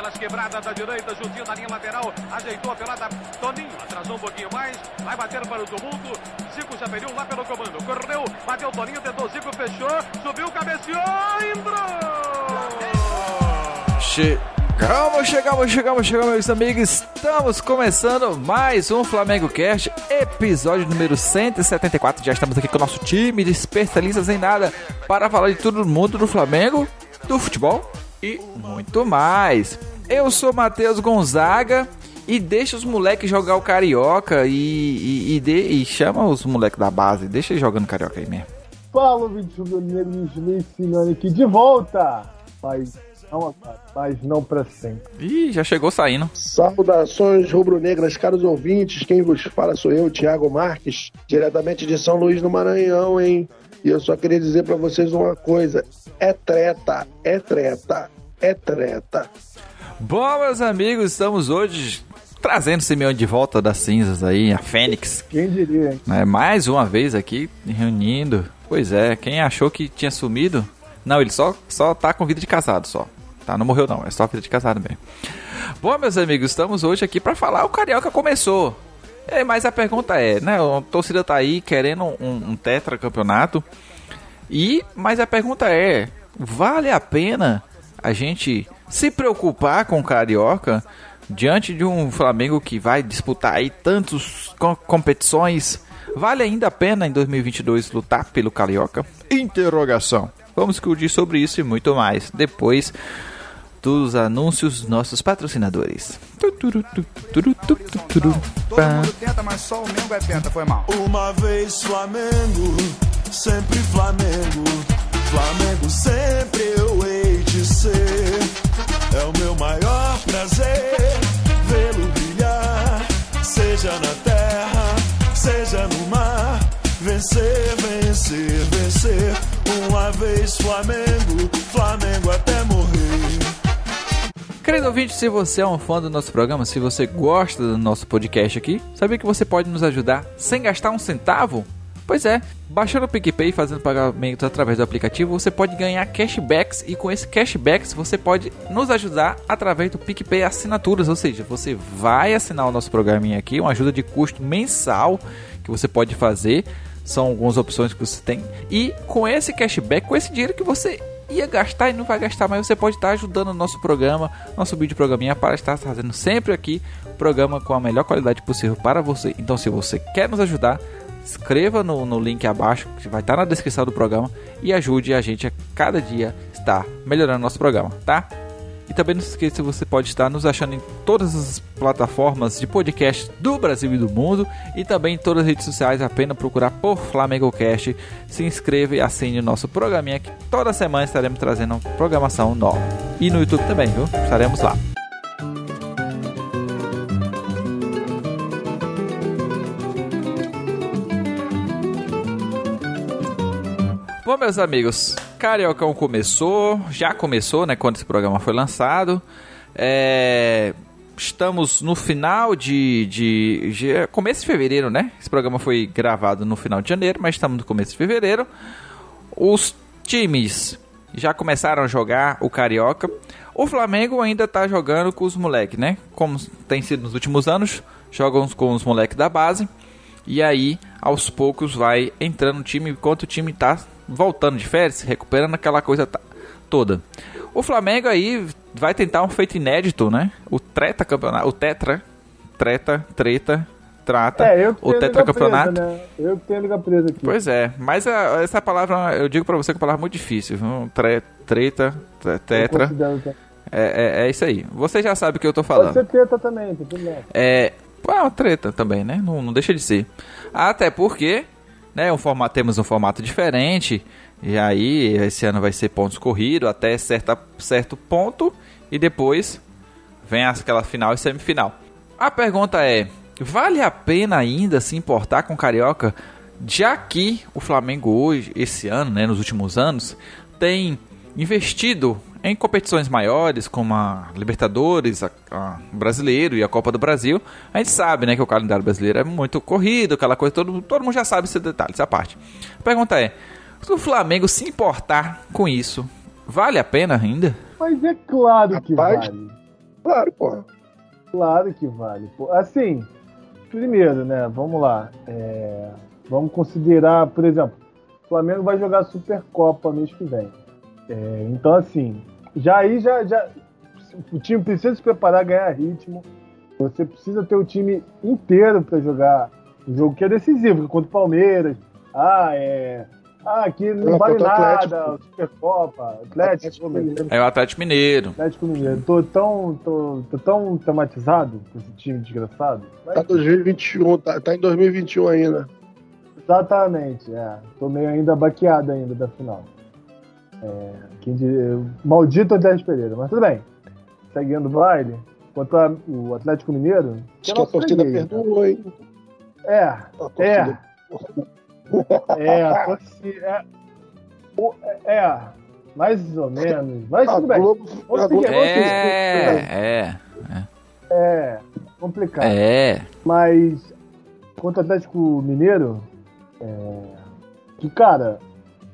pelas quebradas da direita, juntinho da linha lateral, ajeitou a pelada, Toninho, atrasou um pouquinho mais, vai bater para o tumulto, Zico já pediu lá pelo comando, correu, bateu Toninho, tentou Zico, fechou, subiu, cabeceou, entrou! Chegamos, chegamos, chegamos, chegamos, meus amigos. Estamos começando mais um Flamengo Cast, episódio número 174. Já estamos aqui com o nosso time de especialistas em nada para falar de tudo no mundo do Flamengo, do futebol e muito mais. Eu sou Matheus Gonzaga e deixa os moleques jogar o carioca e, e, e, de, e chama os moleques da base, deixa eles jogando carioca aí mesmo. Fala, 21 do Negro, me ensinando aqui de volta. Mas não, mas não para sempre. Ih, já chegou saindo. Saudações rubro-negras, caros ouvintes. Quem vos fala sou eu, Thiago Marques, diretamente de São Luís no Maranhão, hein? E eu só queria dizer para vocês uma coisa: é treta, é treta, é treta. Bom, meus amigos, estamos hoje trazendo o Simeone de volta das cinzas aí, a Fênix. Quem diria, hein? É, mais uma vez aqui, reunindo. Pois é, quem achou que tinha sumido? Não, ele só, só tá com vida de casado só. Tá, não morreu não, é só vida de casado mesmo. Bom, meus amigos, estamos hoje aqui para falar. O Carioca começou. É, mas a pergunta é, né? A torcida tá aí querendo um, um tetracampeonato. E, mas a pergunta é, vale a pena a gente se preocupar com o Carioca diante de um Flamengo que vai disputar aí tantas competições? Vale ainda a pena em 2022 lutar pelo Carioca? Interrogação. Vamos discutir sobre isso e muito mais depois dos anúncios dos nossos patrocinadores. Todo mundo tenta, mas só o Mengo é penta, foi mal. Uma vez Flamengo, sempre Flamengo. Flamengo sempre eu hei de ser. É o meu maior prazer vê-lo brilhar, seja na terra, seja no mar. Vencer, vencer, vencer. Uma vez Flamengo, Flamengo até morrer. Querido ouvinte, se você é um fã do nosso programa, se você gosta do nosso podcast aqui, sabia que você pode nos ajudar sem gastar um centavo? Pois é, baixando o PicPay e fazendo pagamentos através do aplicativo, você pode ganhar cashbacks e com esse cashbacks você pode nos ajudar através do PicPay Assinaturas, ou seja, você vai assinar o nosso programinha aqui, uma ajuda de custo mensal que você pode fazer, são algumas opções que você tem, e com esse cashback, com esse dinheiro que você ia gastar e não vai gastar, mas você pode estar ajudando o nosso programa, nosso vídeo programinha para estar fazendo sempre aqui programa com a melhor qualidade possível para você. Então, se você quer nos ajudar, escreva no, no link abaixo, que vai estar na descrição do programa, e ajude a gente a cada dia estar melhorando nosso programa, tá? E também não se esqueça, você pode estar nos achando em todas as plataformas de podcast do Brasil e do mundo e também em todas as redes sociais, apenas procurar por Flamengo Cast. Se inscreva e assine o nosso programinha que toda semana estaremos trazendo programação nova. E no YouTube também, viu? Estaremos lá. Bom, meus amigos, Cariocão começou, já começou, né? Quando esse programa foi lançado. É, estamos no final de, de, de, Começo de fevereiro, né? Esse programa foi gravado no final de janeiro, mas estamos no começo de fevereiro. Os times já começaram a jogar o Carioca. O Flamengo ainda tá jogando com os moleques, né? Como tem sido nos últimos anos, jogam com os moleques da base. E aí, aos poucos, vai entrando o time enquanto o time tá voltando de férias, recuperando aquela coisa toda. O Flamengo aí vai tentar um feito inédito, né? O treta campeonato, o tetra, treta, treta, trata, É, o tenho tetra presa, campeonato. né? Eu que tenho a liga presa aqui. Pois é, mas a- essa palavra, eu digo pra você que é uma palavra muito difícil. viu? Tre, treta, tre- tetra, é, é, é isso aí. Você já sabe o que eu tô falando. Pode ser treta também, tudo bem. É, é uma treta também, né? Não, não deixa de ser. Até porque, né, um formato, temos um formato diferente. E aí, esse ano vai ser pontos corridos até certa, certo ponto. E depois vem aquela final e semifinal. A pergunta é: vale a pena ainda se importar com Carioca? Já que o Flamengo hoje, esse ano, né, nos últimos anos, tem investido em competições maiores, como a Libertadores, a, a Brasileiro e a Copa do Brasil, a gente sabe né, que o calendário brasileiro é muito corrido, aquela coisa, todo, todo mundo já sabe esse detalhe, essa parte. A pergunta é: se o Flamengo se importar com isso, vale a pena ainda? Mas é claro que Rapaz. vale. Claro, porra. Claro que vale. Pô. Assim, primeiro, né? Vamos lá. É, vamos considerar, por exemplo, o Flamengo vai jogar Supercopa mês que vem. É, então, assim, já aí já, já. O time precisa se preparar, ganhar ritmo. Você precisa ter o time inteiro para jogar um jogo que é decisivo, contra o Palmeiras. Ah, é. Ah, aqui não Não, vale nada, Supercopa, Atlético, Atlético Mineiro. É o Atlético Mineiro. Atlético Mineiro. Tô tão, tô, tô tão traumatizado com esse time desgraçado. Mas- Tá 2021, tá, tá em 2021 ainda. Exatamente, é. Tô meio ainda baqueado ainda da final. É, quem diria, maldito Atlético Pereira, mas tudo bem. Seguindo o baile, contra o Atlético Mineiro. Acho que a torcida freguês, né? perdoou, hein? É, A é. torcida- É, a torcida. É, o- é, mais ou menos. Mas A tudo bem. Globo, Vamos a Globo seguir. É, é, É complicado. é. Mas contra o Atlético Mineiro, é, que cara,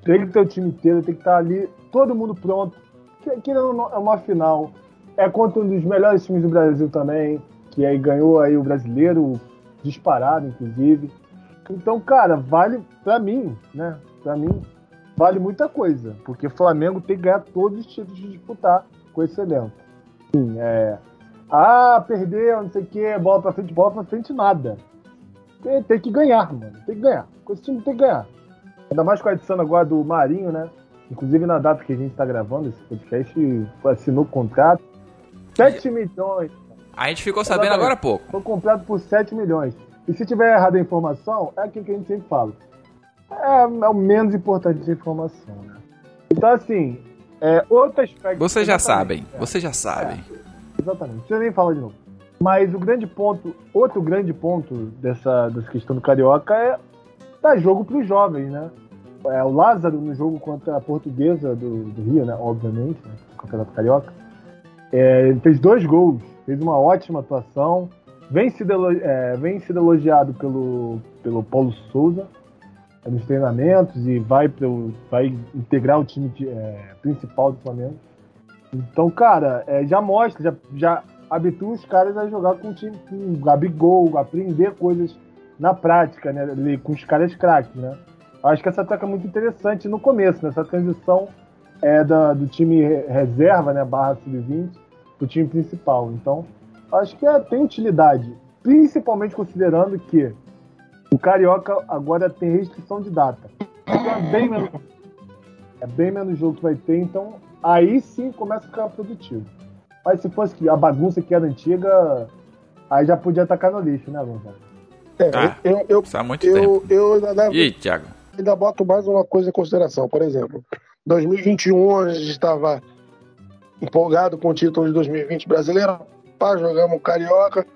tem que ter o time inteiro, tem que estar ali, todo mundo pronto. Que, não é uma final. É contra um dos melhores times do Brasil também, que aí ganhou aí o brasileiro, disparado, inclusive. Então, cara, vale pra mim, né? Pra mim, vale muita coisa. Porque Flamengo tem que ganhar todos os títulos de disputar com esse elenco. Sim, é. Ah, perdeu, não sei o que, bola pra frente, bola pra frente, nada. Tem, tem que ganhar, mano. Tem que ganhar. Com esse time tem que ganhar. Ainda mais com a edição agora do Marinho, né? Inclusive na data que a gente tá gravando esse podcast, assinou o contrato. 7 milhões. A gente ficou sabendo agora há pouco. Foi comprado por 7 milhões. E se tiver errado a informação, é aquilo que a gente sempre fala. É, é o menos importante de informação, né? Então, assim, é, outro aspecto. Vocês já sabem, é. vocês já sabem. Exatamente, não precisa nem falar de novo. Mas o grande ponto, outro grande ponto dessa, dessa questão do Carioca é dar jogo para os jovens, né? É, o Lázaro no jogo contra a portuguesa do, do Rio, né? Obviamente, né? Campeonato Carioca. É, ele fez dois gols, fez uma ótima atuação. Vem sido, é, vem sido elogiado pelo, pelo Paulo Souza é, nos treinamentos e vai, pro, vai integrar o time de- é, principal do Flamengo. Então, cara, é, já mostra, já, já habitua os caras a jogar com o time, com o Gabigol, aprender coisas na prática, né? ali, Com os caras craques, né? Acho que essa troca é muito interessante no começo, nessa transição é, da, do time re- reserva, né? Barra sub-20, pro time principal. Então, acho que é, tem utilidade, principalmente considerando que o Carioca agora tem restrição de data. Então é bem menos, é bem menos jogo que vai ter, então aí sim começa a ficar produtivo. Mas se fosse a bagunça que era antiga, aí já podia atacar no lixo, né, Gonzalo? É, Tá. eu, eu, muito tempo. eu, eu ainda, levo- E aí, Thiago? ainda boto mais uma coisa em consideração. Por exemplo, 2021 a gente estava empolgado com o título de 2020 brasileiro, pá, jogamos Carioca,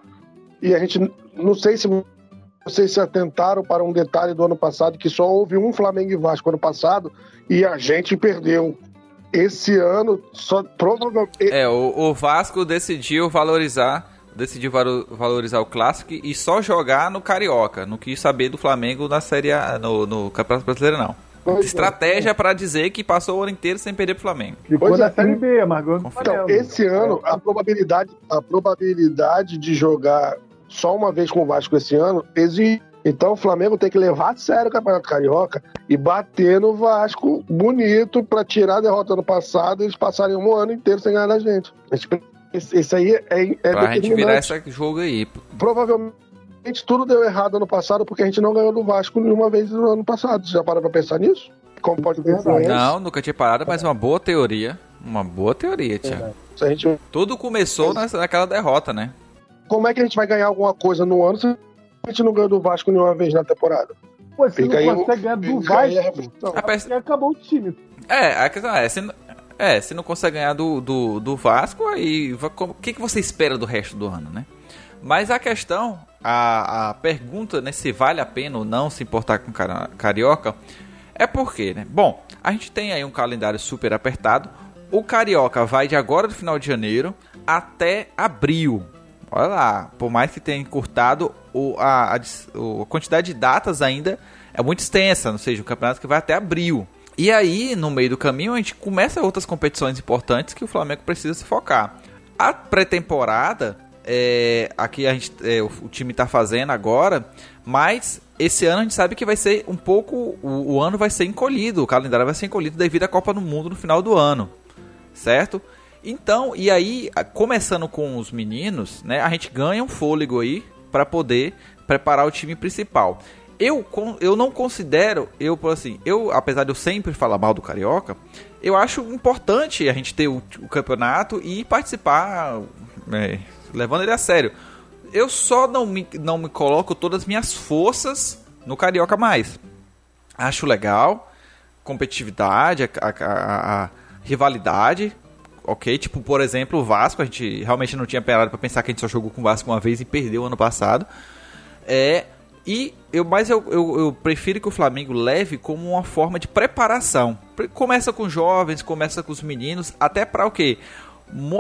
e a gente, não sei se vocês se atentaram para um detalhe do ano passado, que só houve um Flamengo e Vasco ano passado, e a gente perdeu. Esse ano, só provavelmente. É, o, o Vasco decidiu valorizar, decidiu valo- valorizar o clássico e só jogar no Carioca. Não quis saber do Flamengo na série A, no, no Campeonato Brasileiro, não. Pois é. Estratégia pra dizer que passou o ano inteiro sem perder pro Flamengo. Ficou Pois na é. Série B, Margot. Então, esse ano, a probabilidade, a probabilidade de jogar só uma vez com o Vasco esse ano existe. Então o Flamengo tem que levar a sério o Campeonato Carioca e bater no Vasco bonito para tirar a derrota do passado e eles passarem um ano inteiro sem ganhar da gente. Esse, esse- esse aí é, é Pra gente virar esse jogo aí. Provavelmente tudo deu errado ano passado porque a gente não ganhou do Vasco nenhuma vez no ano passado. Você já parou pra pensar nisso? Como pode ter influência? Não, nunca tinha parado, mas uma boa teoria. Uma boa teoria, Thiago. Se a gente Tudo começou nessa- naquela derrota, né? como é que a gente vai ganhar alguma coisa no ano se a gente não ganhou do Vasco nenhuma vez na temporada? Pô, você Fica aí não o- consegue ganhar do fica aí Vasco, reflexão. A e acabou o time. É, a questão é, se, é, se não consegue ganhar do, do, do Vasco, aí o que, que você espera do resto do ano, né? Mas a questão, a, a pergunta, né, se vale a pena ou não se importar com Carioca, é porque, né? Bom, a gente tem aí um calendário super apertado. O Carioca vai de agora do final de janeiro até abril. Olha lá, por mais que tenha encurtado, o, a, a a quantidade de datas ainda é muito extensa, ou seja, o campeonato que vai até abril. E aí, no meio do caminho, a gente começa outras competições importantes que o Flamengo precisa se focar. a pré-temporada, é, aqui a gente, é, o, time tá fazendo agora, mas esse ano a gente sabe que vai ser um pouco. O, o, ano vai ser encolhido, o calendário vai ser encolhido devido à Copa do Mundo no final do ano, certo? Então, e aí, começando com os meninos, né, a gente ganha um fôlego aí para poder preparar o time principal. Eu, eu não considero, eu assim, eu apesar de eu sempre falar mal do Carioca, eu acho importante a gente ter o, o campeonato e participar, é, levando ele a sério. Eu só não me, não me coloco todas as minhas forças no Carioca mais. Acho legal, competitividade, a, a, a, rivalidade, ok? Tipo, por exemplo, o Vasco, a gente realmente não tinha parado para pensar que a gente só jogou com o Vasco uma vez e perdeu ano passado. É, e eu, mas eu, eu, eu, prefiro que o Flamengo leve como uma forma de preparação. Começa com jovens, começa com os meninos, até para o quê?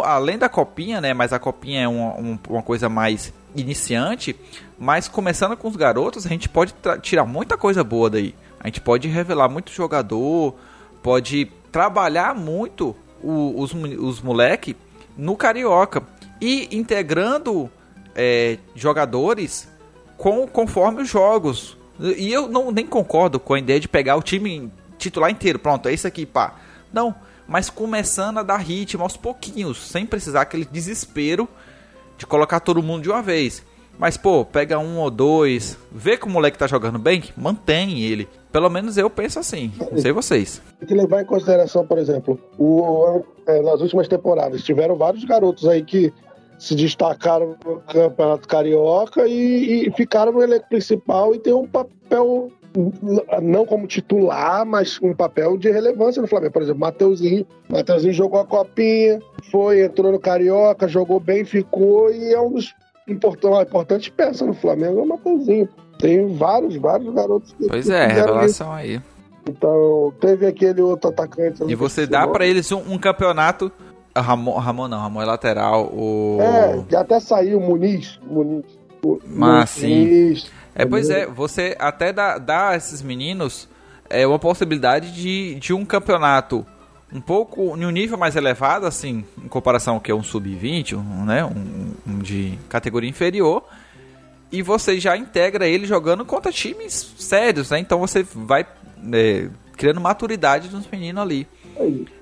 Além da copinha, né? Mas a copinha é uma, uma coisa mais iniciante. Mas começando com os garotos, a gente pode tirar muita coisa boa daí. A gente pode revelar muito jogador, pode trabalhar muito o, os, os moleque no Carioca. E integrando é, jogadores com, conforme os jogos. E eu não nem concordo com a ideia de pegar o time titular inteiro. Pronto, é isso aqui, pá. Não, mas começando a dar ritmo aos pouquinhos, sem precisar aquele desespero de colocar todo mundo de uma vez. Mas, pô, pega um ou dois, vê que o moleque tá jogando bem, mantém ele. Pelo menos eu penso assim. Não sei vocês. Tem que levar em consideração, por exemplo, o, é, nas últimas temporadas, tiveram vários garotos aí que se destacaram no Campeonato Carioca e, e ficaram no elenco principal e tem um papel não como titular, mas um papel de relevância no Flamengo. Por exemplo, Mateuzinho. Mateuzinho jogou a copinha, foi, entrou no Carioca, jogou bem, ficou e é um dos importantes, importantes peças no Flamengo, é o Mateuzinho. Tem vários, vários garotos que. Pois é, revelação isso. aí. Então, teve aquele outro atacante. E você dá para eles um, um, campeonato. Ramon, Ramon não, Ramon é lateral. O... É, até saiu o Muniz. Muniz. Mas sim. É, pois é, você até dá, dá a esses meninos é, uma possibilidade de, de um campeonato um pouco em um nível mais elevado, assim, em comparação ao que é um sub-20, um, né, um, um, de categoria inferior, e você já integra ele jogando contra times sérios, né? Então você vai é, criando maturidade nos meninos ali.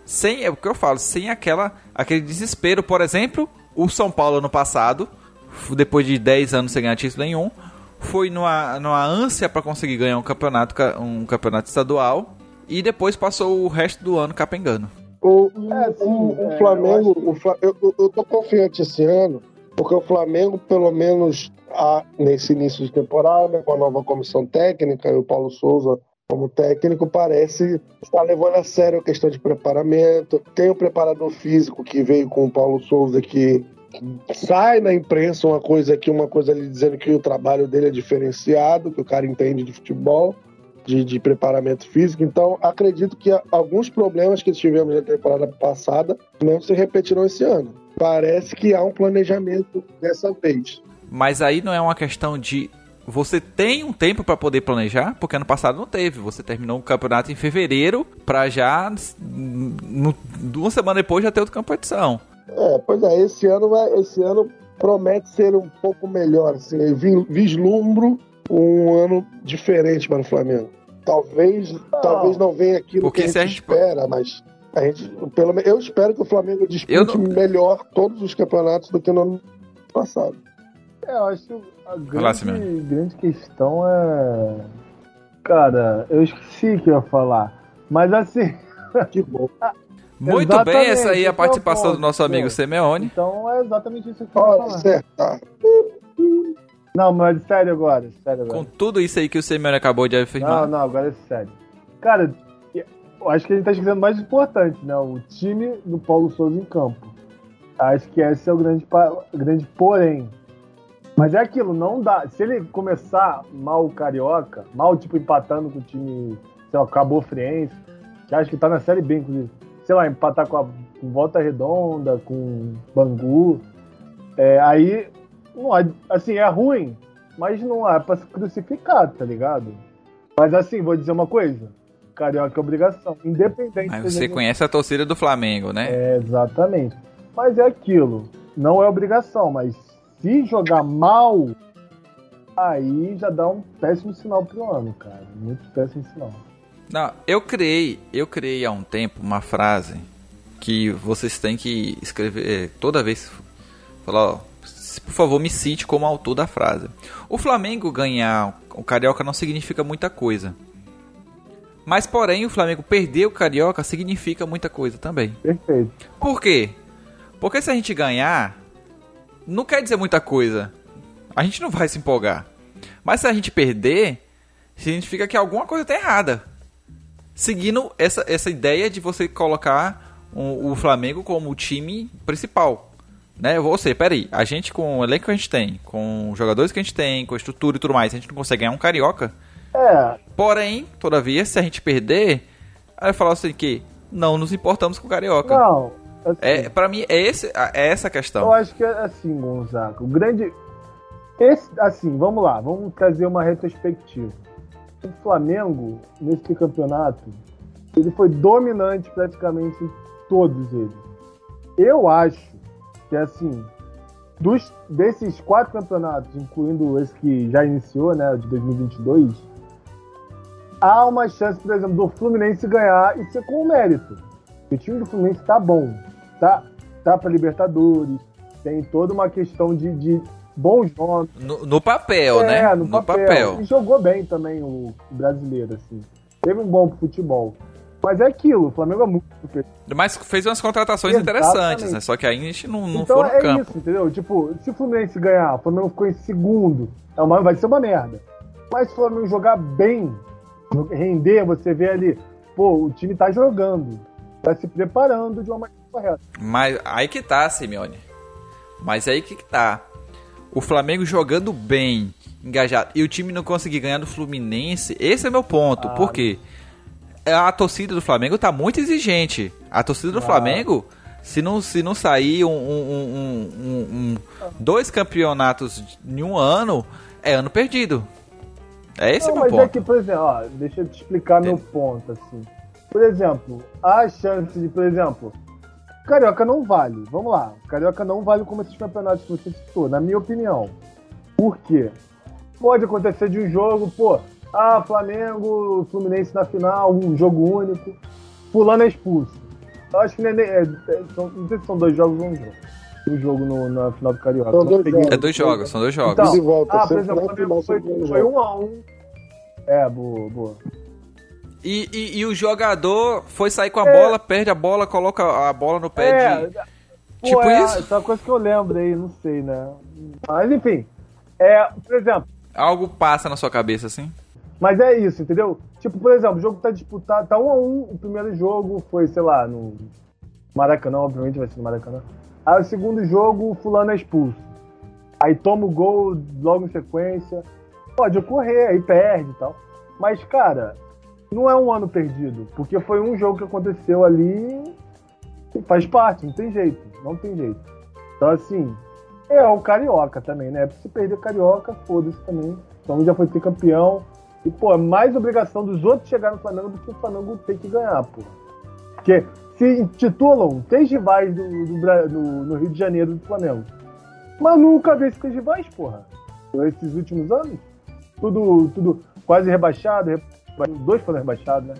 Sem, é o que eu falo, sem aquela aquele desespero. Por exemplo, o São Paulo no passado, depois de 10 anos sem ganhar título nenhum, foi numa, numa ânsia para conseguir ganhar um campeonato, um campeonato estadual e depois passou o resto do ano capengando. O, é, sim, o, o é, Flamengo, eu, o, eu, eu tô confiante esse ano, porque o Flamengo, pelo menos a, nesse início de temporada, com a nova comissão técnica e o Paulo Souza como técnico, parece estar levando a sério a questão de preparamento. Tem o preparador físico que veio com o Paulo Souza, que sai na imprensa uma coisa aqui, uma coisa ali dizendo que o trabalho dele é diferenciado, que o cara entende de futebol, de, de preparamento físico. Então, acredito que alguns problemas que tivemos na temporada passada não se repetirão esse ano. Parece que há um planejamento dessa vez. Mas aí não é uma questão de você tem um tempo para poder planejar, porque ano passado não teve. Você terminou o campeonato em fevereiro para já no, uma semana depois já ter outra competição. É, pois é, esse ano esse ano promete ser um pouco melhor, assim, vislumbro um ano diferente para o Flamengo. Talvez não, talvez não venha aquilo porque que a gente, a gente espera, mas a gente, pelo eu espero que o Flamengo dispute não... melhor todos os campeonatos do que no ano passado. É, eu acho que a grande, grande questão é. Cara, eu esqueci o que eu ia falar. Mas assim. Que bom. Muito exatamente, bem, essa aí é a participação é do nosso amigo Simeone. Então é exatamente isso que eu ia falar. Certo. Não, mas sério agora, sério agora. Com tudo isso aí que o Simeone acabou de afirmar. Não, não, agora é sério. Cara, eu acho que a gente tá esquecendo mais importante, né? O time do Paulo Souza em campo. Acho que esse é o grande, grande porém. Mas é aquilo, não dá. Se ele começar mal o Carioca, mal tipo empatando com o time, sei lá, Cabo Friense, que acho que tá na Série B, inclusive. Sei lá, empatar com, a, com Volta Redonda, com Bangu. É, aí, não, assim, é ruim, mas não é pra se crucificar, tá ligado? Mas assim, vou dizer uma coisa. Carioca é obrigação, independente. Mas você conhece a torcida do Flamengo, né? É, exatamente. Mas é aquilo não é obrigação, mas se jogar mal, aí já dá um péssimo sinal pro ano, cara. Muito péssimo sinal. Não, eu criei, eu criei há um tempo uma frase que vocês têm que escrever eh, toda vez. Falar, ó, por favor, me cite como autor da frase. O Flamengo ganhar o Carioca não significa muita coisa. Mas, porém, o Flamengo perder o Carioca significa muita coisa também. Perfeito. Por quê? Porque se a gente ganhar, não quer dizer muita coisa. A gente não vai se empolgar. Mas se a gente perder, significa que alguma coisa está errada. Seguindo essa, essa ideia de você colocar um, o Flamengo como o time principal. Né? Você, peraí, a gente com o elenco que a gente tem, com os jogadores que a gente tem, com a estrutura e tudo mais, a gente não consegue ganhar um carioca. É, Porém, todavia, se a gente perder, aí eu falo assim que não nos importamos com o carioca. não. Assim, É, pra mim, é, esse, é essa a Eu questão. acho que é assim, Gonzaga. O grande. Esse, assim, vamos lá, vamos trazer uma retrospectiva. O Flamengo, nesse campeonato, ele foi dominante praticamente em todos eles. Eu acho que, assim, dos, desses quatro campeonatos, incluindo esse que já iniciou, né, de 2022, há uma chance, por exemplo, do Fluminense ganhar e ser com mérito. O time do Fluminense tá bom, tá, tá para Libertadores, tem toda uma questão de, de bons nomes. No, no papel, né? É, no, papel. E jogou bem também o brasileiro, assim. Teve um bom futebol. Mas é aquilo, o Flamengo é muito. Mas fez umas contratações Exatamente. interessantes, né? Só que aí a gente não, não então foi no é campo. isso, entendeu? Tipo, se o Fluminense ganhar, o Flamengo ficou em segundo, é uma, vai ser uma merda. Mas se o Flamengo jogar bem, render, você vê ali, pô, o time tá jogando, tá se preparando de uma maneira correta. Mas aí que tá, Simeone. Mas aí que tá. O Flamengo jogando bem, engajado, e o time não conseguir ganhar do Fluminense, esse é meu ponto. Ah, Por quê? A torcida do Flamengo tá muito exigente. A torcida do Ah. Flamengo, se não, se não sair um, um- um- dois campeonatos em um ano, é ano perdido. É esse Não, meu mas ponto. é que, por exemplo, ó, deixa eu te explicar meu ponto, assim. Por exemplo, a chance de, por exemplo, Carioca não vale. Vamos lá. Carioca não vale como esses campeonatos que você citou, na minha opinião. Por quê? Pode acontecer de um jogo, pô, ah, Flamengo, Fluminense na final, um jogo único, fulano é expulso. Eu acho que não, é, nem- é- é- são- não sei se são dois jogos ou um jogo. Um jogo no- na final do Carioca. São dois peguei. jogos. É dois jogos, são dois jogos. Então, volta, ah, por exemplo, o Flamengo foi, foi um a um. É, boa, boa. E, e- e o jogador foi sair com a É. bola, perde a bola, coloca a bola no pé É, de. pô, Tipo é, isso? Essa é uma coisa que eu lembro aí, não sei, né? Mas enfim, é, por exemplo, Algo passa na sua cabeça assim? mas é isso, entendeu? Tipo, por exemplo, o jogo tá disputado, tá um a um, o primeiro jogo foi, sei lá, no Maracanã, obviamente vai ser no Maracanã. Aí o segundo jogo, o fulano é expulso. Aí toma o gol logo em sequência. Pode ocorrer, aí perde e tal. Mas, cara, não é um ano perdido, porque foi um jogo que aconteceu ali e faz parte, não tem jeito, não tem jeito. Então, assim, é o Carioca também, né? Se perder o Carioca, foda-se também. Então já foi ter campeão. E, pô, é mais obrigação dos outros chegar no Flamengo do que o Flamengo ter que ganhar, pô. Porque se intitulam três rivais do, do Bra- no, Rio de Janeiro do Flamengo. Mas nunca vê esses rivais, porra. Esses últimos anos. Tudo, tudo quase rebaixado. Dois foram rebaixados, né?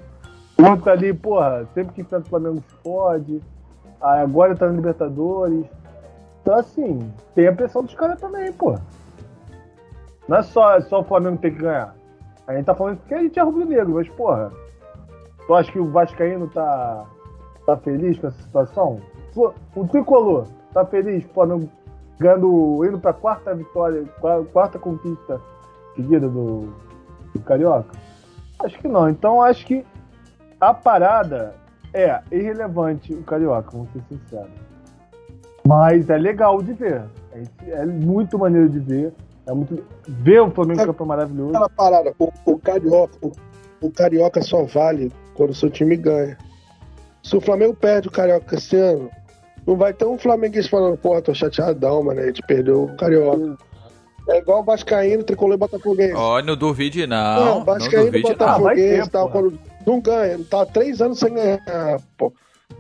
O outro ali, porra, sempre que enfrenta o Flamengo se fode. Aí agora tá na Libertadores. Então, assim, tem a pressão dos caras também, porra. Não é só, só o Flamengo ter que ganhar. A gente tá falando porque a gente é rubro-negro, mas, porra, tu acha que o Vascaíno tá, tá feliz com essa situação? O Tricolor tá feliz o Flamengo ganhando, indo pra quarta vitória, qua- quarta conquista seguida do, do Carioca? Acho que não. Então, acho que a parada é irrelevante o Carioca, vamos ser sinceros. Mas é legal de ver. É, é muito maneiro de ver. É muito. Ver o Flamengo É- campeão maravilhoso. Aquela parada, o, o Carioca, o, o Carioca só vale quando o seu time ganha. Se o Flamengo perde o Carioca esse ano, não vai ter um flamenguista falando, porra, tô chateadão, mano, a gente perdeu o Carioca. É igual o Vascaíno, Tricolor e Botafoguense. Ó, não duvide não. Não, Vascaíno e duvide não. Ah, Botafoguense tal, porra. quando não ganha, tá há três anos sem ganhar, pô.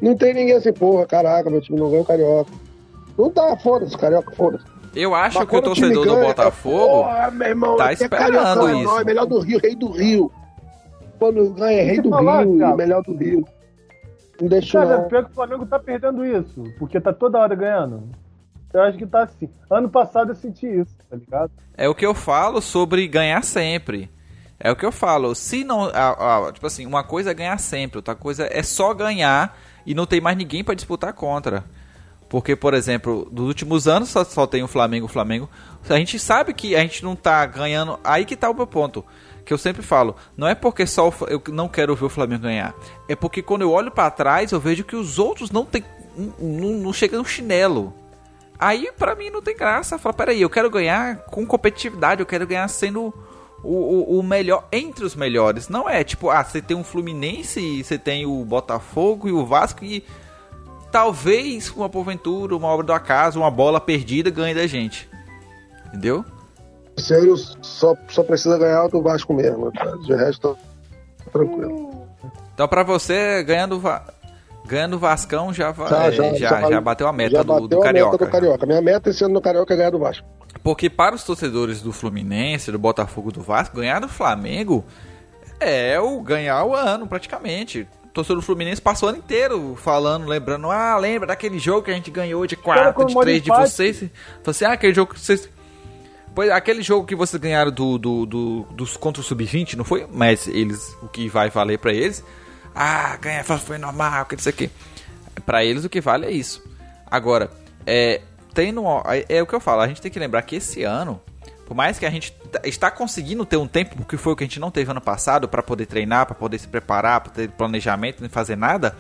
Não tem ninguém assim, porra, caraca, meu time não ganha o Carioca. Não dá, foda-se, carioca, foda-se. Eu acho Mas que o torcedor do ganha, Botafogo Porra, meu irmão, tá aqui é esperando é isso. nóis, melhor do Rio, rei do Rio. Quando ganha, é rei do falar, Rio, Thiago. melhor do Rio. Não deixa Cara, não. pior que o Flamengo tá perdendo isso, porque tá toda hora ganhando. Eu acho que tá assim. Ano passado eu senti isso, tá ligado? É o que eu falo sobre ganhar sempre. É o que eu falo. Se não. a- a- tipo assim, uma coisa é ganhar sempre, outra coisa é só ganhar e não tem mais ninguém pra disputar contra. Porque, por exemplo, nos últimos anos só, só tem o Flamengo, o Flamengo. A gente sabe que a gente não tá ganhando. Aí que tá o meu ponto. Que eu sempre falo, não é porque só eu não quero ver o Flamengo ganhar. É porque quando eu olho pra trás, eu vejo que os outros não tem. Não, não chega no chinelo. Aí pra mim não tem graça. Fala, peraí, eu quero ganhar com competitividade, eu quero ganhar sendo o, o, o melhor entre os melhores. Não é tipo, ah, você tem um Fluminense, você tem o Botafogo e o Vasco e talvez uma porventura, uma obra do acaso, uma bola perdida ganhe da gente. Entendeu? Ano só, só precisa ganhar do Vasco mesmo. Tá? De resto, tá tranquilo. Então pra você, ganhando ganhando o Vascão já, Tá, é, já, já, bateu a meta já do, bateu do a Carioca. meta do Carioca. Minha meta esse ano no Carioca é ganhar do Vasco. Porque para os torcedores do Fluminense, do Botafogo, do Vasco, ganhar do Flamengo é o ganhar o ano, praticamente. O torcedor do Fluminense passou o ano inteiro falando, lembrando, ah, lembra daquele jogo que a gente ganhou de 4, de comemora 3 de vocês? Falei assim, ah, aquele jogo que vocês... Pois, aquele jogo que vocês ganharam do, do, do- dos contra o Sub-20, não foi? Mas eles, o que vai valer pra eles, ah, ganhar foi normal, que não sei o quê. Pra eles o que vale é isso. Agora, é, tem no, é, é o que eu falo, a gente tem que lembrar que esse ano, por mais que a gente t- está conseguindo ter um tempo, porque foi o que a gente não teve ano passado, pra poder treinar, pra poder se preparar, pra ter planejamento, nem fazer nada.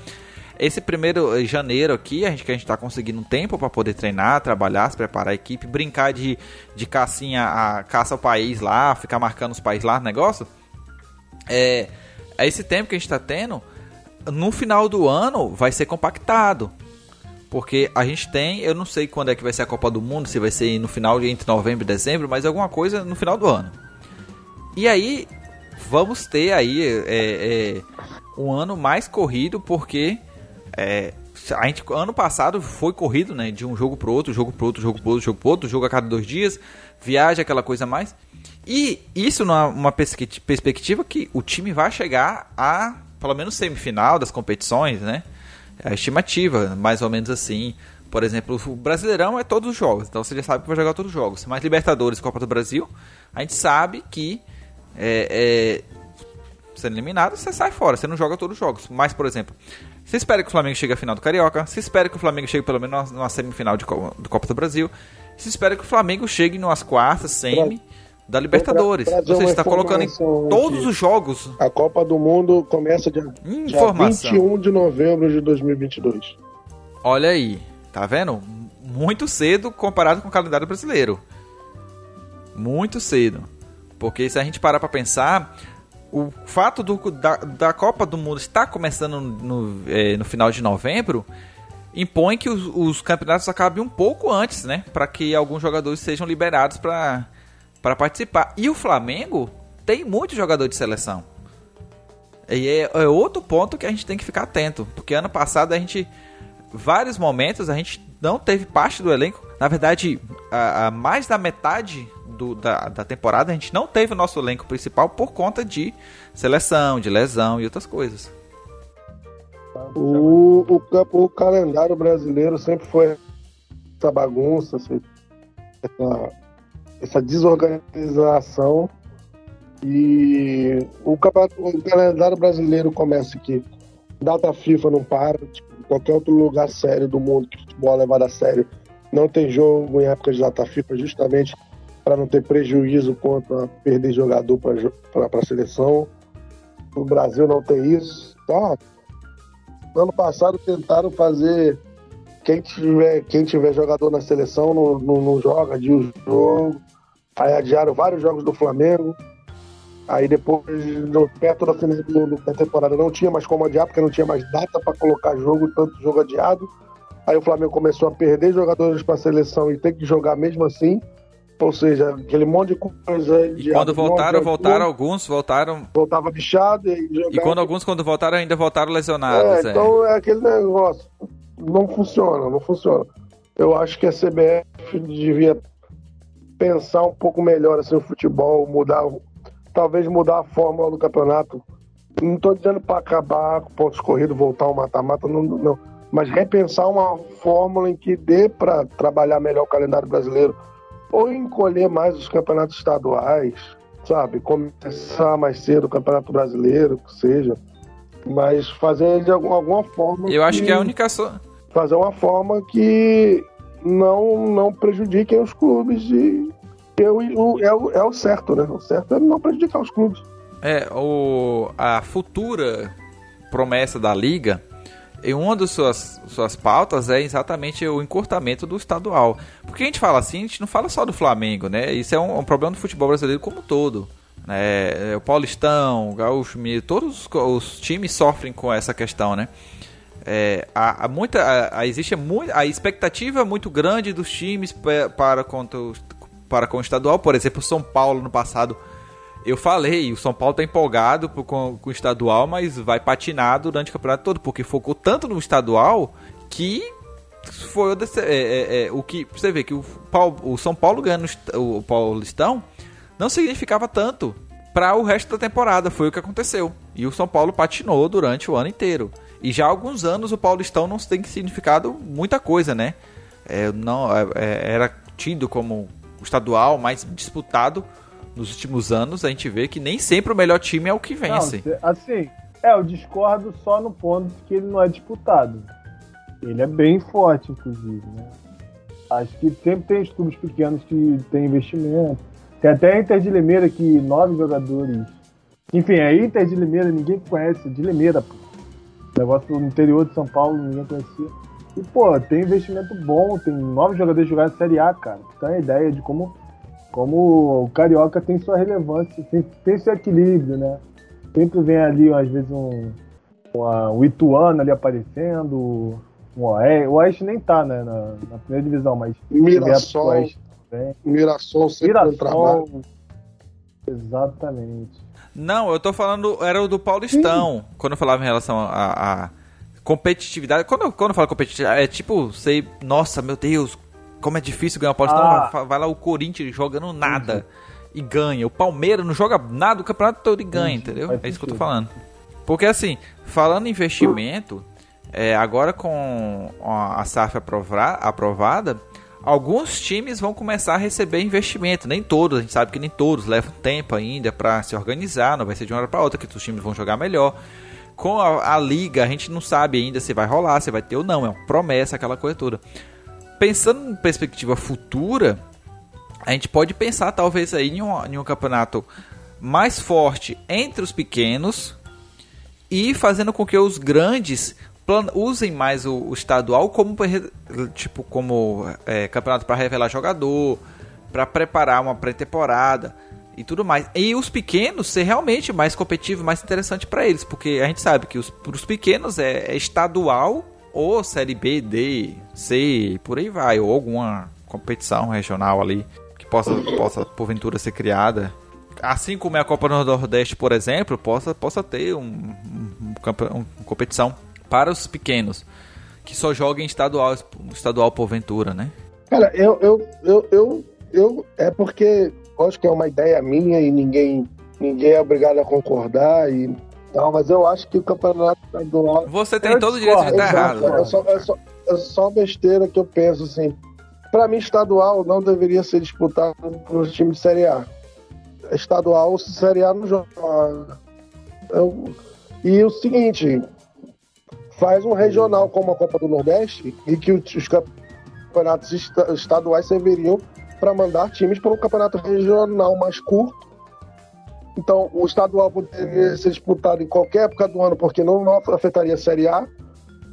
Esse primeiro eh, janeiro aqui, a gente que a gente tá conseguindo um tempo pra poder treinar, trabalhar, se preparar a equipe, brincar de, de cacinha, a caça ao país lá, ficar marcando os países lá, negócio. É, é esse tempo que a gente está tendo, no final do ano vai ser compactado. Porque a gente tem, eu não sei quando é que vai ser a Copa do Mundo, se vai ser no final de entre novembro e dezembro, mas alguma coisa no final do ano. E aí vamos ter aí é, é, um ano mais corrido, porque é, a gente, ano passado foi corrido, né? De um jogo pro outro, jogo pro outro, jogo pro outro, jogo pro outro, jogo a cada dois dias, viagem, aquela coisa mais. E isso numa uma persque- perspectiva que o time vai chegar a pelo menos semifinal das competições, né? A estimativa, mais ou menos assim. Por exemplo, o Brasileirão é todos os jogos, então você já sabe que vai jogar todos os jogos. Mas Libertadores, Copa do Brasil, a gente sabe que é, é, sendo eliminado, você sai fora, você não joga todos os jogos. Mas, por exemplo, você espera que o Flamengo chegue à final do Carioca, você espera que o Flamengo chegue pelo menos numa semifinal de do Copa do Brasil, você espera que o Flamengo chegue numas quartas, semi da Libertadores. Pra- pra trazer Ou seja, uma está colocando em todos os jogos. A Copa do Mundo começa dia, dia Informação. 21 de novembro de 2022. Olha aí, tá vendo? Muito cedo comparado com o calendário brasileiro. Muito cedo. Porque se a gente parar pra pensar, o fato do, da, da Copa do Mundo estar começando no, eh, no final de novembro impõe que os, os campeonatos acabem um pouco antes, né? Para que alguns jogadores sejam liberados para participar. E o Flamengo tem muito jogador de seleção. E é, é outro ponto que a gente tem que ficar atento. Porque ano passado a gente. Vários momentos a gente não teve parte do elenco. Na verdade, a, a mais da metade do- da, da temporada a gente não teve o nosso elenco principal por conta de seleção, de lesão e outras coisas. O, o, o calendário brasileiro sempre foi essa bagunça, esse- essa, essa desorganização. E o, o calendário brasileiro começa aqui. Data FIFA não para, tipo, qualquer outro lugar sério do mundo que o futebol é levado a sério. Não tem jogo em época de data FIFA, justamente para não ter prejuízo quanto a perder jogador para a seleção. No Brasil não tem isso. Tá, ano passado tentaram fazer quem tiver, quem tiver jogador na seleção não, não, não joga, adia o jogo. Aí adiaram vários jogos do Flamengo. Aí depois, no, perto da final da temporada, não tinha mais como adiar, porque não tinha mais data para colocar jogo, tanto jogo adiado. Aí o Flamengo começou a perder jogadores para a seleção e ter que jogar mesmo assim. Ou seja, aquele monte de coisa. E quando um voltaram, de- voltaram alguns, voltaram. Voltava bichado e jogava. E quando alguns quando voltaram, ainda voltaram lesionados. É, é. então é aquele negócio. Não funciona, não funciona. Eu acho que a CBF devia pensar um pouco melhor assim, o futebol, mudar, talvez mudar a fórmula do campeonato. Não estou dizendo para acabar com pontos corridos, voltar ao mata-mata, não, não. Mas repensar uma fórmula em que dê para trabalhar melhor o calendário brasileiro ou encolher mais os campeonatos estaduais, sabe? Começar mais cedo o campeonato brasileiro, que seja. Mas fazer de alguma forma. Eu acho que, que é a única. So... Fazer uma forma que não, não prejudiquem os clubes e eu, o, é, o, é o certo, né? O certo é não prejudicar os clubes. É, o, a futura promessa da liga, e uma das suas, suas pautas é exatamente o encurtamento do estadual. Porque a gente fala assim, a gente não fala só do Flamengo, né? Isso é um, um problema do futebol brasileiro como um todo. Né? O Paulistão, o Gaúcho, todos os times sofrem com essa questão, né? É, há, há, muita, há, existe muito, a expectativa muito grande dos times para, contra, para com o estadual. Por exemplo, o São Paulo no passado, eu falei, o São Paulo está empolgado com, o estadual, mas vai patinar durante o campeonato todo, porque focou tanto no estadual que foi é, é, é, o que você vê que o, o São Paulo ganhando o Paulistão não significava tanto para o resto da temporada. Foi o que aconteceu. E o São Paulo patinou durante o ano inteiro. E já há alguns anos o Paulistão não tem significado muita coisa, né? É, não, é, é, era tido como o estadual mais disputado nos últimos anos. A gente vê que nem sempre o melhor time é o que vence. Não, assim, é, eu discordo só no ponto que ele não é disputado. Ele é bem forte, inclusive, né? Acho que sempre tem os clubes pequenos que tem investimento. Tem até a Inter de Limeira que nove jogadores. Enfim, a Inter de Limeira ninguém conhece, de Limeira, pô. Negócio no interior de São Paulo, ninguém conhecia. E, pô, tem investimento bom, tem nove jogadores jogando Série A, cara. Então a ideia de como, como o Carioca tem sua relevância, tem, tem seu equilíbrio, né? Sempre vem ali, às vezes, um, uma, um Ituano ali aparecendo. Um Oeste, o Oeste nem tá, né, na, na primeira divisão, mas... Mirassol, Oeste, Mirassol sempre Mirassol, Exatamente. Não, eu tô falando, era o do Paulistão, Sim. quando eu falava em relação a, a competitividade. Quando eu, quando eu falo competitividade, é tipo, sei, nossa, meu Deus, como é difícil ganhar o Paulistão. Ah. Vai lá o Corinthians jogando nada uhum. e ganha. O Palmeiras não joga nada o campeonato todo e ganha, uhum. entendeu? é isso que eu tô falando. Porque assim, falando em investimento, é, agora com a SAF aprovada, alguns times vão começar a receber investimento. Nem todos, a gente sabe que nem todos levam tempo ainda para se organizar, não vai ser de uma hora para outra que os times vão jogar melhor. Com a, a, liga, a gente não sabe ainda se vai rolar, se vai ter ou não, é uma promessa, aquela coisa toda. Pensando em perspectiva futura, a gente pode pensar talvez aí em um, em um campeonato mais forte entre os pequenos e fazendo com que os grandes usem mais o, o estadual como tipo como é, campeonato para revelar jogador, para preparar uma pré-temporada e tudo mais. E os pequenos ser realmente mais competitivo, mais interessante para eles, porque a gente sabe que os os pequenos é, é, estadual ou série B, D, C, por aí vai, ou alguma competição regional ali que possa possa porventura ser criada. Assim como é a Copa do Nordeste, por exemplo, possa possa ter um, um, um, uma competição para os pequenos que só jogam estadual, estadual porventura, né? Cara, eu, eu, eu, eu, eu é porque acho que é uma ideia minha e ninguém, ninguém é obrigado a concordar e não, mas eu acho que o campeonato estadual. Você tem todo o direito de estar errado. É só, é, só, é só besteira que eu penso assim. Para mim, estadual não deveria ser disputado por times de Série A. Estadual, Série A não joga. Eu, e o seguinte, faz um regional como a Copa do Nordeste e que os campeonatos estaduais serviriam para mandar times para um campeonato regional mais curto. Então, o estadual poderia ser disputado em qualquer época do ano, porque não afetaria a Série A.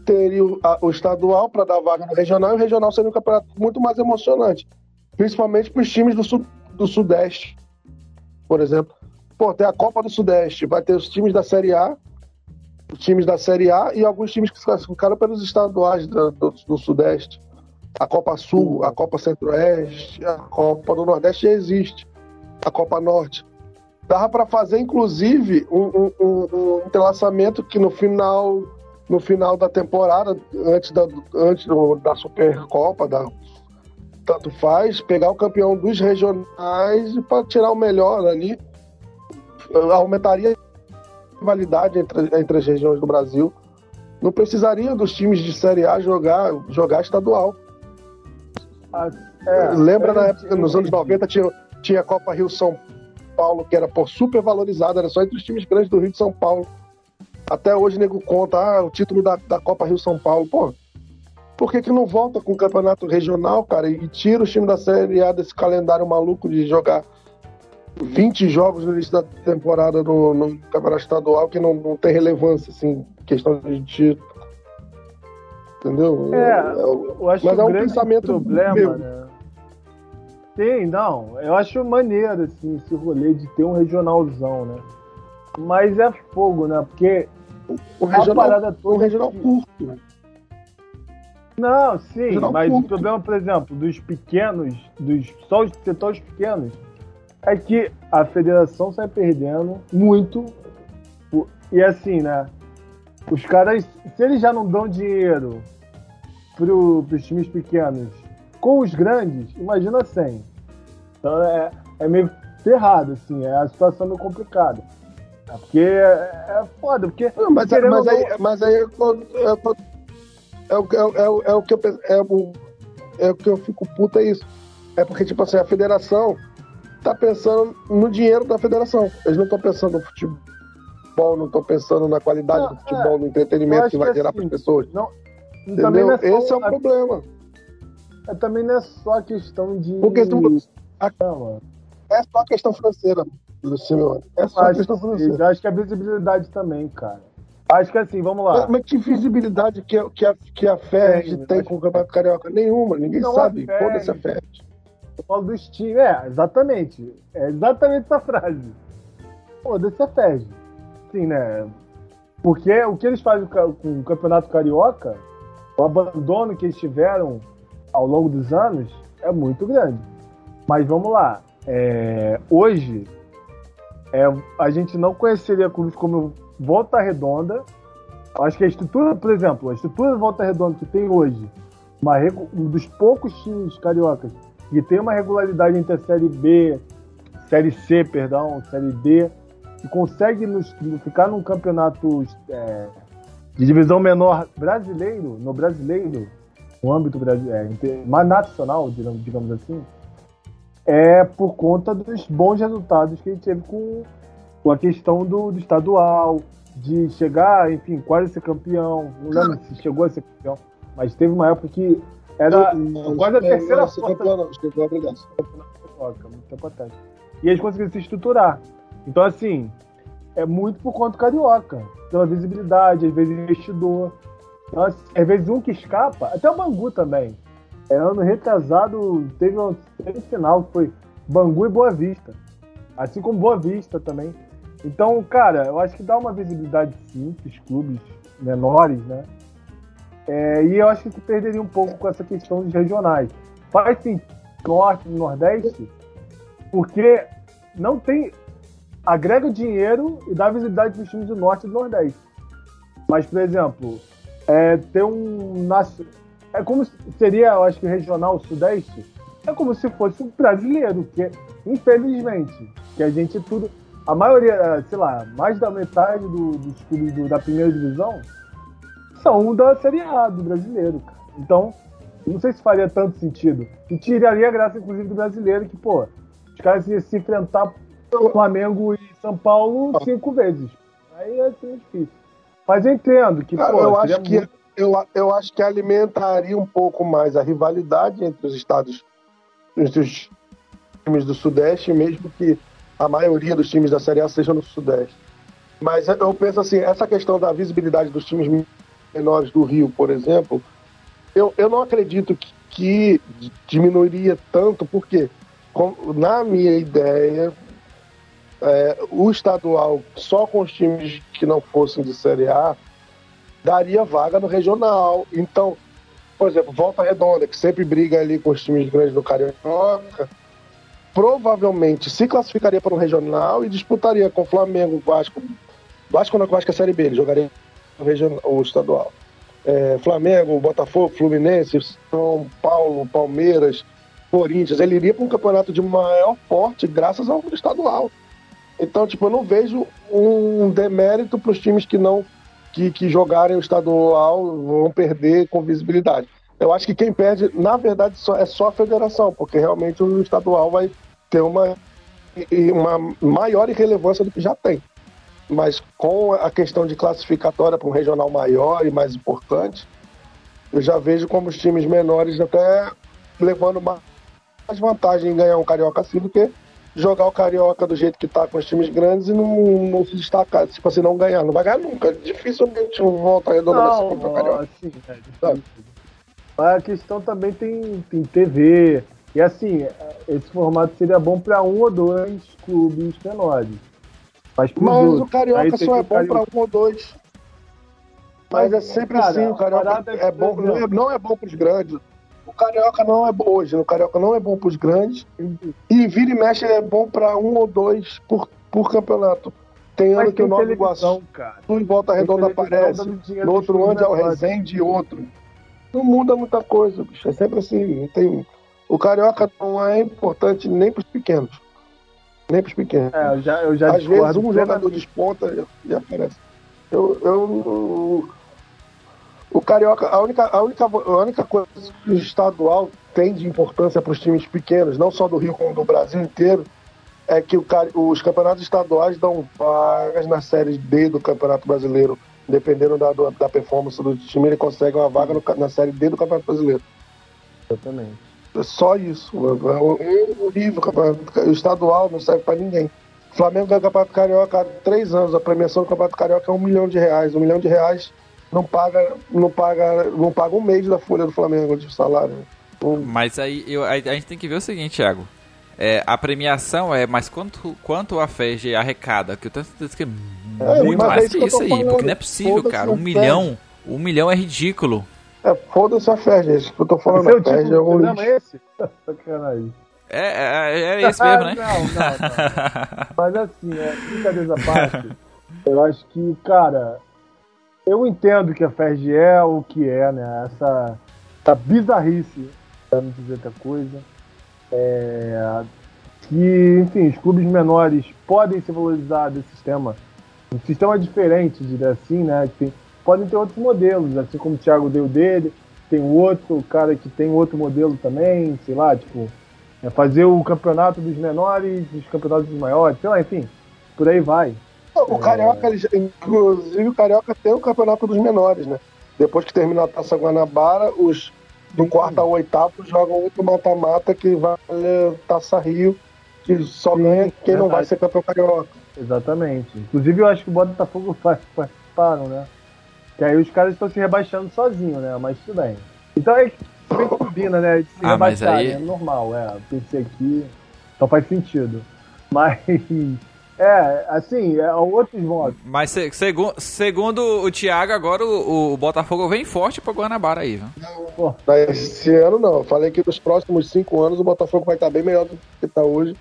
Teria o, a, o estadual para dar vaga no regional, e o regional seria um campeonato muito mais emocionante, principalmente para os times do, sul, do Sudeste, por exemplo. Pô, tem a Copa do Sudeste, vai ter os times da Série A times da Série A e alguns times que se classificaram pelos estaduais do, do, do Sudeste. A Copa Sul, a Copa Centro-Oeste, a Copa do Nordeste já existe. A Copa Norte. Dava para fazer, inclusive, um, um, um, entrelaçamento que no final no final da temporada, antes da, antes do, da Supercopa, da, tanto faz, pegar o campeão dos regionais para tirar o melhor ali. Aumentaria rivalidade entre, entre as regiões do Brasil. Não precisaria dos times de Série A jogar, jogar estadual. Ah, é, Lembra eu na época, nos anos entendi. 90, tinha, tinha a Copa Rio São Paulo, que era por super valorizada, era só entre os times grandes do Rio de São Paulo. Até hoje, nego conta, ah, o título da, da Copa Rio São Paulo. Pô, por que, que não volta com o campeonato regional, cara, e tira os times da Série A desse calendário maluco de jogar 20 jogos no início da temporada no, no campeonato estadual, que não, não tem relevância, assim, questão de título. Entendeu? É, o- eu acho mas que é um pensamento problema, meu. né? Sim, não. Eu acho maneiro, assim, esse rolê de ter um regionalzão, né? Mas é fogo, né? Porque o a regional, parada um toda. regional curto. Não, sim, Regional mas o problema, por exemplo, dos pequenos, dos só os setores pequenos, é que a federação sai perdendo muito. O- E assim, né? Os caras, se eles já não dão dinheiro pro, pros times pequenos com os grandes, imagina sem. Então é, é meio ferrado, assim, é a situação meio complicada. É porque é, é foda, porque. Não, mas, mas aí, não- mas aí é, quando- é, é, o, é, o- é, o- o que eu penso- é o, é o que eu fico puto é isso. É porque, tipo assim, a federação tá pensando no dinheiro da federação. Eles não estão pensando no futebol, não estão pensando na qualidade Não, do futebol, no eu entretenimento que vai que gerar assim, para as pessoas. Não, Entendeu? não é Esse é o a- problema. É, também não é só a questão de. Porque tu- a- Não. É só a questão financeira, Luciano. É só a Acho, questão financeira. acho que a visibilidade também, cara. Acho que assim, vamos lá. Mas que visibilidade que, a- que, a, que a FERJ Tem, com o Campeonato Carioca? Nenhuma, ninguém Não, sabe. Foda-se a FERJ. Falo dos times. É, exatamente. É exatamente essa frase. Foda-se a FED. Sim, né? Porque o que eles fazem com o Campeonato Carioca, o abandono que eles tiveram ao longo dos anos é muito grande. Mas vamos lá. É, hoje, é, a gente não conheceria clubes como Volta Redonda. Acho que a estrutura, por exemplo, a estrutura de Volta Redonda que tem hoje, uma um dos poucos times cariocas que tem uma regularidade entre a Série B, Série C, perdão, Série D, e consegue nos, ficar num campeonato é, de divisão menor brasileiro, no brasileiro, no âmbito é, mais nacional, digamos, digamos assim, é por conta dos bons resultados que a gente teve com, com a questão do, do estadual, de chegar, enfim, quase ser campeão. Não lembro se chegou a ser campeão, mas teve uma época que era Não, quase a não, terceira não, força campeão muito tempo atrás. E eles conseguiram se estruturar. Então, assim, é muito por conta do carioca. Pela visibilidade, às vezes investidor. Então, assim, às vezes um que escapa, até o Bangu também. É, ano retrasado, teve um semifinal que foi Bangu e Boa Vista. Assim como Boa Vista também. Então, cara, eu acho que dá uma visibilidade sim para os clubes menores, né? É, e eu acho que perderia um pouco com essa questão dos regionais. Faz sim norte e nordeste, porque não tem. agrega dinheiro e dá visibilidade para os times do norte e do nordeste. Mas, por exemplo, é, ter um. É como se seria, eu acho que regional sudeste, é como se fosse um brasileiro, que infelizmente, que a gente tudo. A maioria, sei lá, mais da metade do- dos clubes da primeira divisão são da Série A do brasileiro, cara. Então, não sei se faria tanto sentido. E tiraria a graça, inclusive, do brasileiro, que, pô, os caras iam se enfrentar Flamengo e São Paulo cinco vezes. Aí ia ser difícil. Mas eu entendo que, Cara, pô, eu acho que muito- eu, eu acho que alimentaria um pouco mais a rivalidade entre os estados, entre os times do Sudeste, mesmo que a maioria dos times da Série A sejam no Sudeste. Mas eu penso assim, essa questão da visibilidade dos times menores do Rio, por exemplo, eu, eu não acredito que, que diminuiria tanto, porque com- na minha ideia, é, o estadual só com os times que não fossem de Série A daria vaga no regional. Então, por exemplo, Volta Redonda, que sempre briga ali com os times grandes do Carioca, provavelmente se classificaria para um regional e disputaria com Flamengo, Vasco. Vasco não, Vasco é Série B, ele jogaria regional, o estadual. É, Flamengo, Botafogo, Fluminense, São Paulo, Palmeiras, Corinthians, ele iria para um campeonato de maior porte graças ao estadual. Então, tipo, eu não vejo um demérito para os times que não que, que jogarem o estadual vão perder com visibilidade. Eu acho que quem perde, na verdade, só, é só a federação, porque realmente o estadual vai ter uma, uma maior irrelevância do que já tem. Mas com a questão de classificatória para um regional maior e mais importante, eu já vejo como os times menores até levando mais vantagem em ganhar um Carioca assim do que jogar o Carioca do jeito que tá com os times grandes e não, não se destacar, tipo assim, não ganhar. Não vai ganhar nunca. Dificilmente um volta redonda vai ser contra o Carioca. Assim, é, sabe? Mas a questão também tem, tem TV. E assim, esse formato seria bom para um ou dois clubes menores. Mas, outros, o Carioca só é bom para um ou dois. Mas, é sempre cara, assim, o Carioca é, é bom, não é, não é bom para os grandes. O Carioca não é bom hoje, o Carioca não é bom para os grandes. E vira e mexe é bom para um ou dois por, por campeonato. Tem ano que o Nova Iguaçu cara. em Volta Redonda aparece, no outro ano é o Resende e outro. Não muda muita coisa, bicho. É sempre assim. Não tem... O Carioca não é importante nem para os pequenos. Nem para os pequenos. É, eu já, eu já Às vezes um jogador desponta e aparece. Eu, eu, o Carioca, a única, a, única, a única coisa que o estadual tem de importância para os times pequenos, não só do Rio como do Brasil inteiro, é que o, os campeonatos estaduais dão vagas na série D do Campeonato Brasileiro. Dependendo da, da performance do time, ele consegue uma vaga no, na série D do Campeonato Brasileiro. Exatamente. É só isso. O, o, nível, o estadual não serve para ninguém. O Flamengo ganha o Campeonato Carioca há três anos. A premiação do Campeonato Carioca é um milhão de reais. Um milhão de reais não paga, não paga, não paga um mês da folha do Flamengo de salário. Um... Mas aí eu, a, a, gente tem que ver o seguinte, Thiago. É, a premiação é, mas quanto, quanto a FEG arrecada? Que eu tenho certeza que é, é muito é mais que, que isso aí, porque não é possível, cara. Um milhão, um milhão é ridículo. É, foda-se a FEG, isso que eu tô falando. Seu é um lixo. é esse? Sacanagem. É, é, é esse mesmo, né? não, não, não. Mas assim, é, brincadeira à parte, eu acho que, cara, eu entendo que a FERJ é o que é, né? Essa, essa bizarrice, pra não dizer outra coisa. É, que, enfim, os clubes menores podem se valorizar desse sistema. Um sistema diferente, diria assim, né? Tem, podem ter outros modelos, assim como o Thiago deu dele, tem outro cara que tem outro modelo também, sei lá, tipo, é fazer o campeonato dos menores, os campeonatos dos maiores, sei lá, enfim, por aí vai. O Carioca, inclusive o Carioca tem o campeonato dos menores, né? Depois que termina a Taça Guanabara, os do quarto ao oitavo jogam outro mata-mata que vale Taça Rio, que só ganha quem não vai ser campeão carioca. Exatamente. Inclusive eu acho que o Botafogo faz, participaram, né? Que aí os caras estão se rebaixando sozinhos, né? Mas tudo bem. Então é vem combina, né? De se ah, rebaixar, aí... é normal, é. Pensei aqui, então faz sentido. Mas é, assim, é outros modos. Mas se, segu, segundo o Thiago, agora o, o, Botafogo vem forte pro Guanabara aí, viu? Não, esse ano não. falei que nos próximos cinco anos o Botafogo vai estar bem melhor do que está hoje.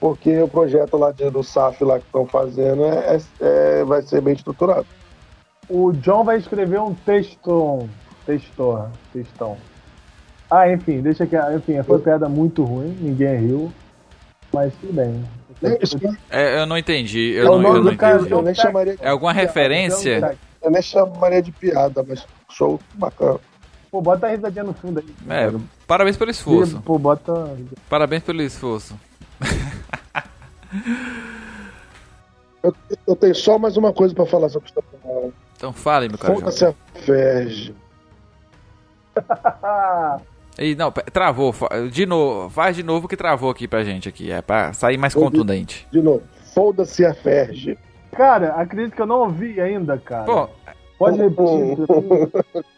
Porque o projeto lá de, do SAF lá que estão fazendo é, é, é, vai ser bem estruturado. O John vai escrever um texto. Textor, textão. Ah, enfim, deixa que. Enfim, foi uma piada muito ruim, ninguém riu. Mas tudo bem. É, eu não entendi. Eu, é não, eu não entendi. Eu nem chamaria é alguma referência? Eu nem chamaria de piada, mas show bacana. Pô, bota a risadinha no fundo aí. É, parabéns pelo esforço. Pô, bota. Parabéns pelo esforço. eu, eu, tenho só mais uma coisa pra falar sobre isso. Então fale, meu cara. Foda-se a Ferge. E não, travou. De novo, faz de novo que travou aqui pra gente aqui. É pra sair mais contundente. De novo. Foda-se a Ferge. Cara, acredito que eu não ouvi ainda, cara. Pô, Pode repetir.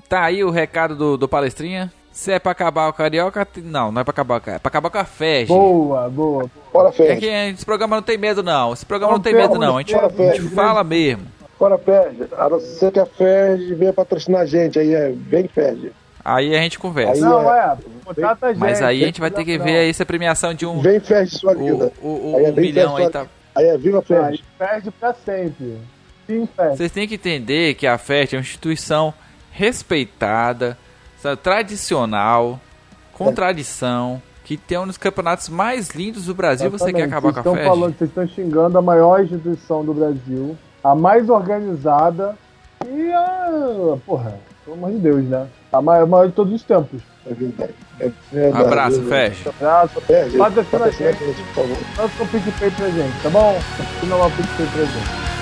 tá aí o recado do, do palestrinha. Se é pra acabar o Carioca, não, não é pra acabar, é pra acabar com a FEG. Boa, boa. Bora, FEG. É que esse programa não tem medo, não. Esse programa não, não tem medo, não. A gente, a gente fala mesmo. Bora, FEG. A não ser que a FEG venha patrocinar a gente, aí é bem FEG. Aí a gente conversa. Aí não, é. é gente, Mas aí a gente vai ter que ver aí essa premiação de um. Vem feste sua vida. O, o, o, é um milhão aí tá. Aí é viva feste. Aí perde pra sempre. Sim, Fest. Vocês têm que entender que a FET é uma instituição respeitada, sabe, tradicional, com tradição, que tem um dos campeonatos mais lindos do Brasil. Você quer Exatamente. acabar vocês com a estão FET? falando, Vocês estão xingando a maior instituição do Brasil, a mais organizada e a. Porra, pelo amor de Deus, né? A maior, a maior de todos os tempos. É verdade. É verdade. Abraço, É FET. Abraço. É, gente, Patrocina a gente. Lança o PicPay pra gente, tá bom? Patrocina lá o PicPay pra gente.